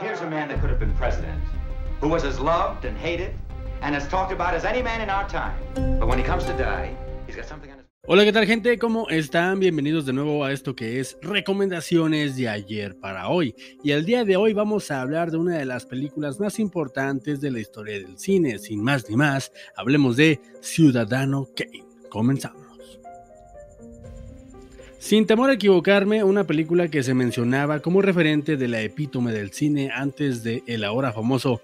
Here's a man that could have been president, who was as loved and hated and as talked about as any man in our time. But when he comes to die, he's got something on his... Hola, ¿qué tal gente? ¿Cómo están? Bienvenidos de nuevo a esto que es recomendaciones de ayer para hoy. Y el día de hoy vamos a hablar de una de las películas más importantes de la historia del cine. Sin más ni más, hablemos de Ciudadano Kane. Comenzamos. Sin temor a equivocarme, una película que se mencionaba como referente de la epítome del cine antes de el ahora famoso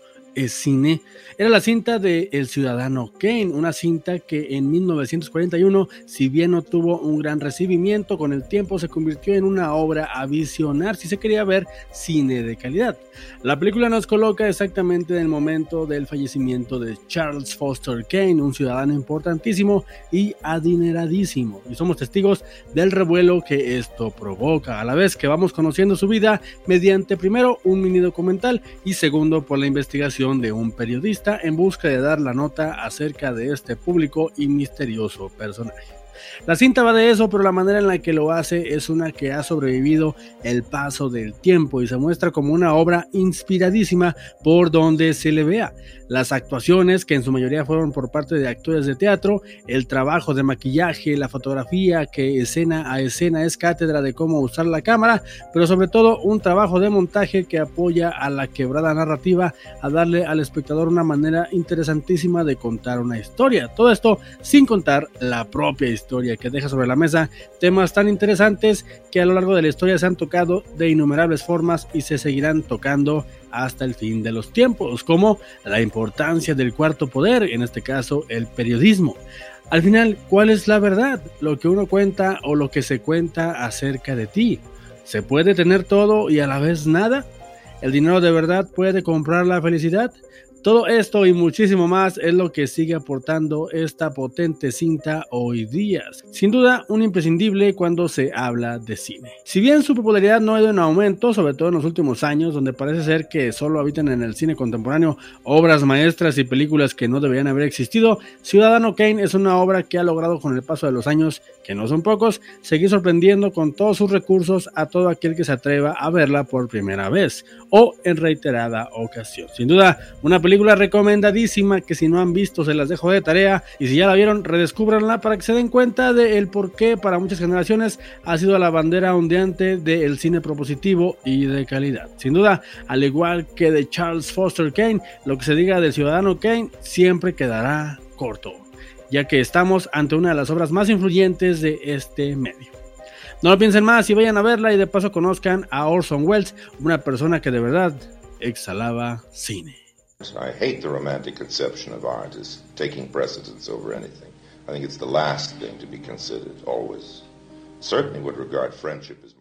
cine era la cinta de El Ciudadano Kane, una cinta que en 1941, si bien no tuvo un gran recibimiento, con el tiempo se convirtió en una obra a visionar si se quería ver cine de calidad. La película nos coloca exactamente en el momento del fallecimiento de Charles Foster Kane, un ciudadano importantísimo y adineradísimo, y somos testigos del revuelo que esto provoca, a la vez que vamos conociendo su vida mediante primero un mini documental y segundo por la investigación de un periodista en busca de dar la nota acerca de este público y misterioso personaje. La cinta va de eso, pero la manera en la que lo hace es una que ha sobrevivido el paso del tiempo y se muestra como una obra inspiradísima por donde se le vea. Las actuaciones, que en su mayoría fueron por parte de actores de teatro, el trabajo de maquillaje, la fotografía, que escena a escena es cátedra de cómo usar la cámara, pero sobre todo un trabajo de montaje que apoya a la quebrada narrativa a darle al espectador una manera interesantísima de contar una historia. Todo esto sin contar la propia historia que deja sobre la mesa temas tan interesantes que a lo largo de la historia se han tocado de innumerables formas y se seguirán tocando hasta el fin de los tiempos, como la importancia del cuarto poder, en este caso el periodismo. Al final, ¿cuál es la verdad? ¿Lo que uno cuenta o lo que se cuenta acerca de ti? ¿Se puede tener todo y a la vez nada? ¿El dinero de verdad puede comprar la felicidad? Todo esto y muchísimo más es lo que sigue aportando esta potente cinta hoy día. Sin duda, un imprescindible cuando se habla de cine. Si bien su popularidad no ha ido en aumento, sobre todo en los últimos años, donde parece ser que solo habitan en el cine contemporáneo obras maestras y películas que no deberían haber existido, Ciudadano Kane es una obra que ha logrado con el paso de los años, que no son pocos, seguir sorprendiendo con todos sus recursos a todo aquel que se atreva a verla por primera vez o en reiterada ocasión. Sin duda, una película película recomendadísima que si no han visto se las dejo de tarea y si ya la vieron redescúbranla para que se den cuenta del por qué para muchas generaciones ha sido la bandera ondeante del cine propositivo y de calidad. Sin duda, al igual que de Charles Foster Kane, lo que se diga del ciudadano Kane siempre quedará corto, ya que estamos ante una de las obras más influyentes de este medio. No lo piensen más y vayan a verla y de paso conozcan a Orson Welles, una persona que de verdad exhalaba cine. I hate the romantic conception of art as taking precedence over anything. I think it's the last thing to be considered, always. Certainly would regard friendship as more.